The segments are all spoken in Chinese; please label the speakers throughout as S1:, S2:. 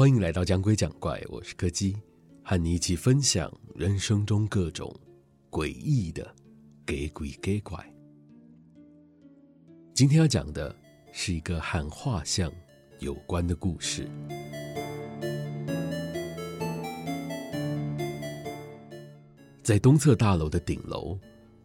S1: 欢迎来到讲鬼讲怪，我是柯基，和你一起分享人生中各种诡异的给鬼给怪。今天要讲的是一个和画像有关的故事。在东侧大楼的顶楼，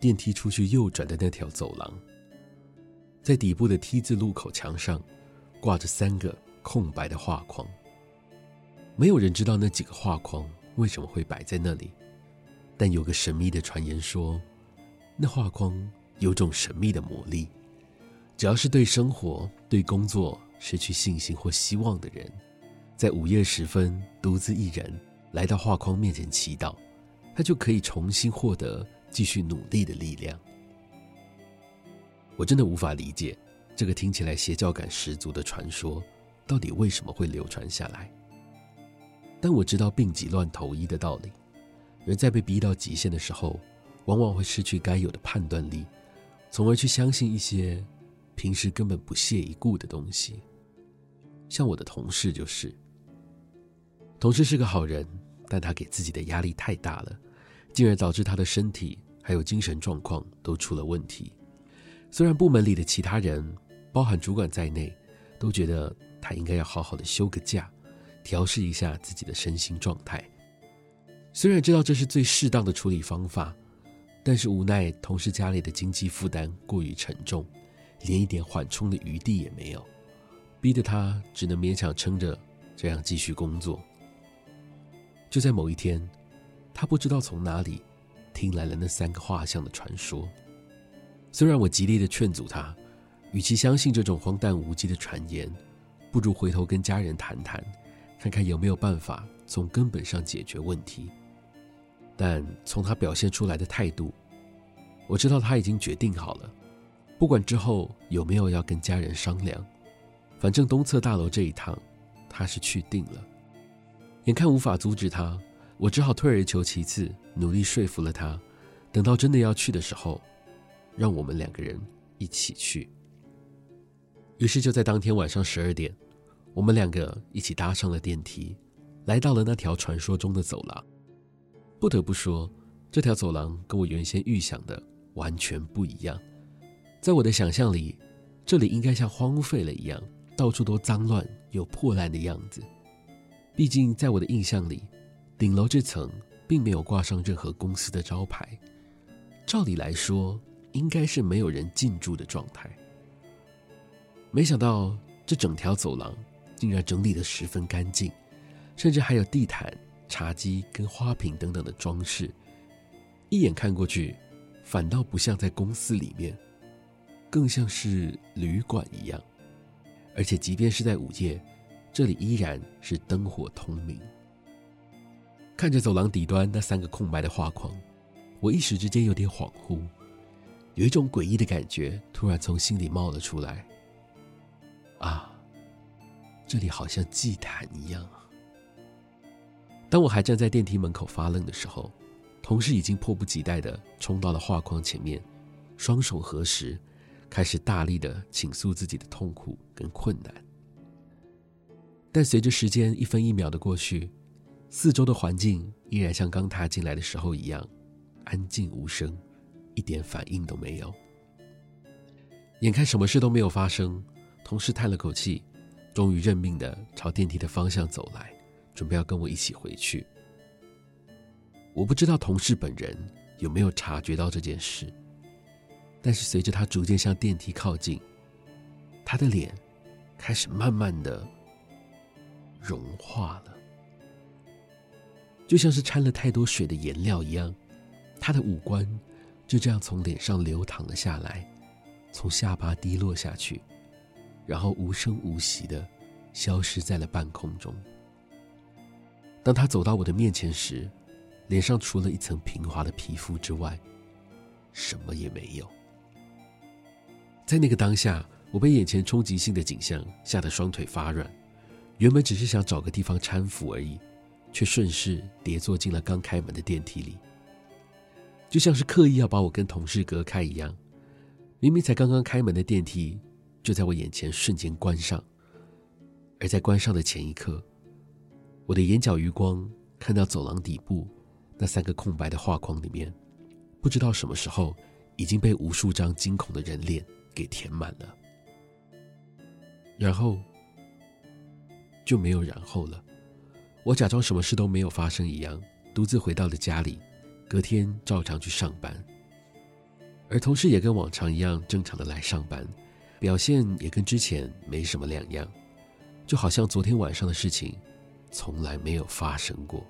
S1: 电梯出去右转的那条走廊，在底部的 T 字路口墙上，挂着三个空白的画框。没有人知道那几个画框为什么会摆在那里，但有个神秘的传言说，那画框有种神秘的魔力，只要是对生活、对工作失去信心或希望的人，在午夜时分独自一人来到画框面前祈祷，他就可以重新获得继续努力的力量。我真的无法理解这个听起来邪教感十足的传说，到底为什么会流传下来。但我知道病急乱投医的道理，人在被逼到极限的时候，往往会失去该有的判断力，从而去相信一些平时根本不屑一顾的东西。像我的同事就是，同事是个好人，但他给自己的压力太大了，进而导致他的身体还有精神状况都出了问题。虽然部门里的其他人，包含主管在内，都觉得他应该要好好的休个假。调试一下自己的身心状态。虽然知道这是最适当的处理方法，但是无奈同事家里的经济负担过于沉重，连一点缓冲的余地也没有，逼得他只能勉强撑着，这样继续工作。就在某一天，他不知道从哪里听来了那三个画像的传说。虽然我极力的劝阻他，与其相信这种荒诞无稽的传言，不如回头跟家人谈谈。看看有没有办法从根本上解决问题，但从他表现出来的态度，我知道他已经决定好了，不管之后有没有要跟家人商量，反正东侧大楼这一趟他是去定了。眼看无法阻止他，我只好退而求其次，努力说服了他。等到真的要去的时候，让我们两个人一起去。于是就在当天晚上十二点。我们两个一起搭上了电梯，来到了那条传说中的走廊。不得不说，这条走廊跟我原先预想的完全不一样。在我的想象里，这里应该像荒废了一样，到处都脏乱又破烂的样子。毕竟，在我的印象里，顶楼这层并没有挂上任何公司的招牌，照理来说，应该是没有人进驻的状态。没想到，这整条走廊。竟然整理得十分干净，甚至还有地毯、茶几跟花瓶等等的装饰。一眼看过去，反倒不像在公司里面，更像是旅馆一样。而且，即便是在午夜，这里依然是灯火通明。看着走廊底端那三个空白的画框，我一时之间有点恍惚，有一种诡异的感觉突然从心里冒了出来。啊！这里好像祭坛一样啊！当我还站在电梯门口发愣的时候，同事已经迫不及待地冲到了画框前面，双手合十，开始大力地倾诉自己的痛苦跟困难。但随着时间一分一秒的过去，四周的环境依然像刚踏进来的时候一样，安静无声，一点反应都没有。眼看什么事都没有发生，同事叹了口气。终于认命的朝电梯的方向走来，准备要跟我一起回去。我不知道同事本人有没有察觉到这件事，但是随着他逐渐向电梯靠近，他的脸开始慢慢的融化了，就像是掺了太多水的颜料一样，他的五官就这样从脸上流淌了下来，从下巴滴落下去。然后无声无息的消失在了半空中。当他走到我的面前时，脸上除了一层平滑的皮肤之外，什么也没有。在那个当下，我被眼前冲击性的景象吓得双腿发软。原本只是想找个地方搀扶而已，却顺势跌坐进了刚开门的电梯里，就像是刻意要把我跟同事隔开一样。明明才刚刚开门的电梯。就在我眼前瞬间关上，而在关上的前一刻，我的眼角余光看到走廊底部那三个空白的画框里面，不知道什么时候已经被无数张惊恐的人脸给填满了。然后就没有然后了。我假装什么事都没有发生一样，独自回到了家里，隔天照常去上班。而同事也跟往常一样正常的来上班，表现也跟之前没什么两样，就好像昨天晚上的事情从来没有发生过。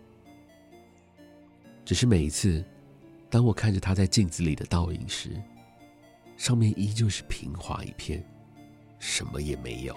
S1: 只是每一次，当我看着他在镜子里的倒影时，上面依旧是平滑一片。什么也没有。